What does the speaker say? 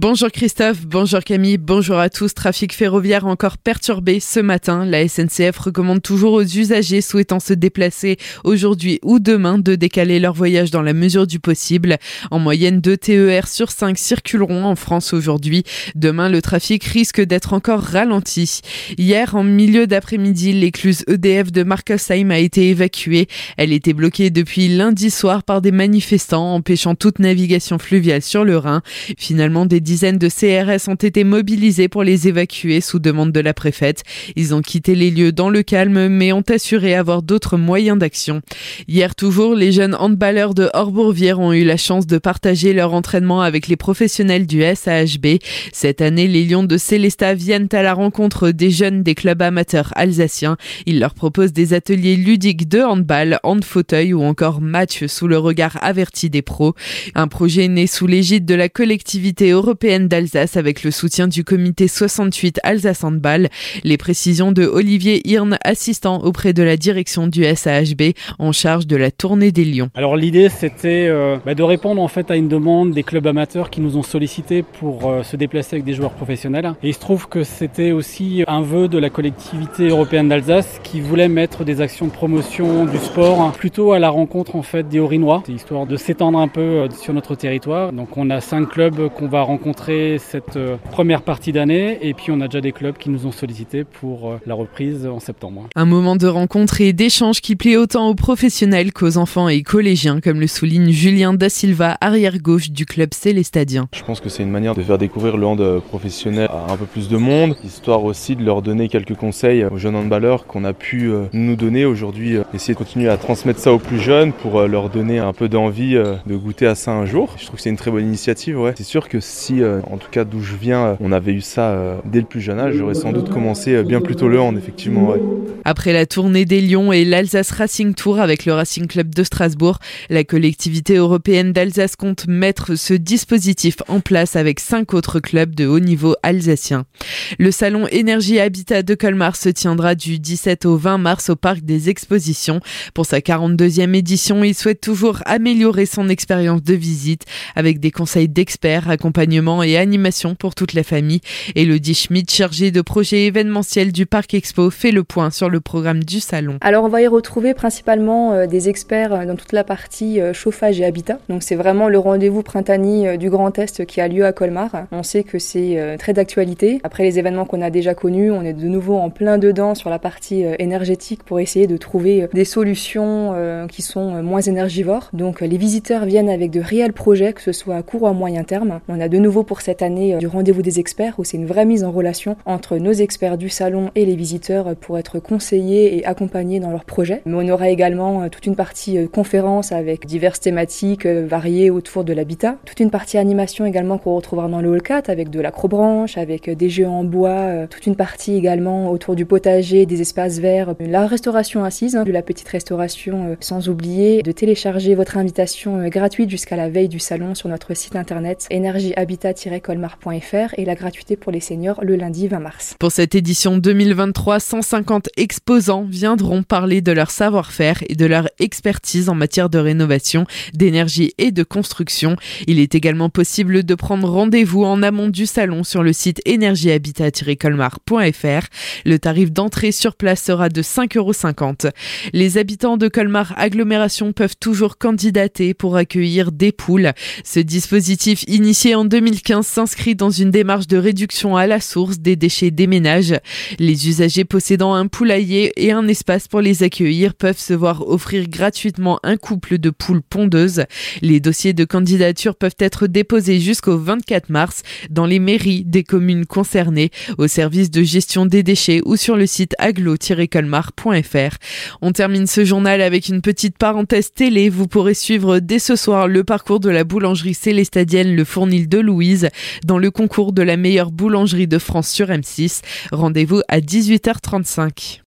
Bonjour Christophe, bonjour Camille, bonjour à tous. Trafic ferroviaire encore perturbé ce matin. La SNCF recommande toujours aux usagers souhaitant se déplacer aujourd'hui ou demain de décaler leur voyage dans la mesure du possible. En moyenne, deux TER sur 5 circuleront en France aujourd'hui. Demain, le trafic risque d'être encore ralenti. Hier, en milieu d'après-midi, l'écluse EDF de Markelsheim a été évacuée. Elle était bloquée depuis lundi soir par des manifestants empêchant toute navigation fluviale sur le Rhin. Finalement, des dizaines de CRS ont été mobilisés pour les évacuer sous demande de la préfète. Ils ont quitté les lieux dans le calme, mais ont assuré avoir d'autres moyens d'action. Hier toujours, les jeunes handballeurs de Horbourvière ont eu la chance de partager leur entraînement avec les professionnels du SAHB. Cette année, les Lions de Célestat viennent à la rencontre des jeunes des clubs amateurs alsaciens. Ils leur proposent des ateliers ludiques de handball, hand fauteuil ou encore match sous le regard averti des pros. Un projet né sous l'égide de la collectivité européenne d'Alsace avec le soutien du comité 68 Alsace Handball. Les précisions de Olivier Hirn, assistant auprès de la direction du SAHB en charge de la tournée des Lions. Alors l'idée c'était euh, bah, de répondre en fait à une demande des clubs amateurs qui nous ont sollicité pour euh, se déplacer avec des joueurs professionnels. Et il se trouve que c'était aussi un vœu de la collectivité européenne d'Alsace qui voulait mettre des actions de promotion du sport plutôt à la rencontre en fait des Orinois, histoire de s'étendre un peu euh, sur notre territoire. Donc on a cinq clubs qu'on va rencontrer cette euh, première partie d'année et puis on a déjà des clubs qui nous ont sollicité pour euh, la reprise en septembre. Un moment de rencontre et d'échange qui plaît autant aux professionnels qu'aux enfants et collégiens comme le souligne Julien Da Silva, arrière-gauche du club Célestadien. Je pense que c'est une manière de faire découvrir le hand professionnel à un peu plus de monde, histoire aussi de leur donner quelques conseils aux jeunes handballeurs qu'on a pu euh, nous donner aujourd'hui, essayer de continuer à transmettre ça aux plus jeunes pour leur donner un peu d'envie de goûter à ça un jour. Je trouve que c'est une très bonne initiative, ouais. C'est sûr que si euh, en tout cas d'où je viens, euh, on avait eu ça euh, dès le plus jeune âge, j'aurais sans doute commencé bien plus tôt le hand, effectivement. Après la tournée des Lions et l'Alsace Racing Tour avec le Racing Club de Strasbourg, la collectivité européenne d'Alsace compte mettre ce dispositif en place avec cinq autres clubs de haut niveau alsaciens. Le salon Énergie Habitat de Colmar se tiendra du 17 au 20 mars au Parc des Expositions. Pour sa 42e édition, il souhaite toujours améliorer son expérience de visite avec des conseils d'experts, et animation pour toute la famille. Elodie Schmidt, chargée de projet événementiel du Parc Expo, fait le point sur le programme du salon. Alors on va y retrouver principalement euh, des experts euh, dans toute la partie euh, chauffage et habitat. Donc c'est vraiment le rendez-vous printanier du Grand Est qui a lieu à Colmar. On sait que c'est très d'actualité. Après les événements qu'on a déjà connus, on est de nouveau en plein dedans sur la partie énergétique pour essayer de trouver des solutions qui sont moins énergivores. Donc les visiteurs viennent avec de réels projets, que ce soit à court ou à moyen terme. On a de nouveau pour cette année euh, du rendez-vous des experts où c'est une vraie mise en relation entre nos experts du salon et les visiteurs pour être conseillés et accompagnés dans leurs projets. Mais on aura également euh, toute une partie euh, conférence avec diverses thématiques variées autour de l'habitat. Toute une partie animation également qu'on retrouvera dans le hall 4 avec de l'acrobranche, avec des jeux en bois, toute une partie également autour du potager, des espaces verts, la restauration assise, hein, de la petite restauration sans oublier de télécharger votre invitation gratuite jusqu'à la veille du salon sur notre site internet Énergie Habitat colmar.fr et la gratuité pour les seniors le lundi 20 mars. Pour cette édition 2023, 150 exposants viendront parler de leur savoir-faire et de leur expertise en matière de rénovation, d'énergie et de construction. Il est également possible de prendre rendez-vous en amont du salon sur le site énergiehabitat-colmar.fr. Le tarif d'entrée sur place sera de 5,50 euros. Les habitants de Colmar agglomération peuvent toujours candidater pour accueillir des poules. Ce dispositif initié en 2000 2015 s'inscrit dans une démarche de réduction à la source des déchets des ménages. Les usagers possédant un poulailler et un espace pour les accueillir peuvent se voir offrir gratuitement un couple de poules pondeuses. Les dossiers de candidature peuvent être déposés jusqu'au 24 mars dans les mairies des communes concernées, au service de gestion des déchets ou sur le site aglo-colmar.fr. On termine ce journal avec une petite parenthèse télé. Vous pourrez suivre dès ce soir le parcours de la boulangerie célestadienne Le Fournil de Louis dans le concours de la meilleure boulangerie de France sur M6. Rendez-vous à 18h35.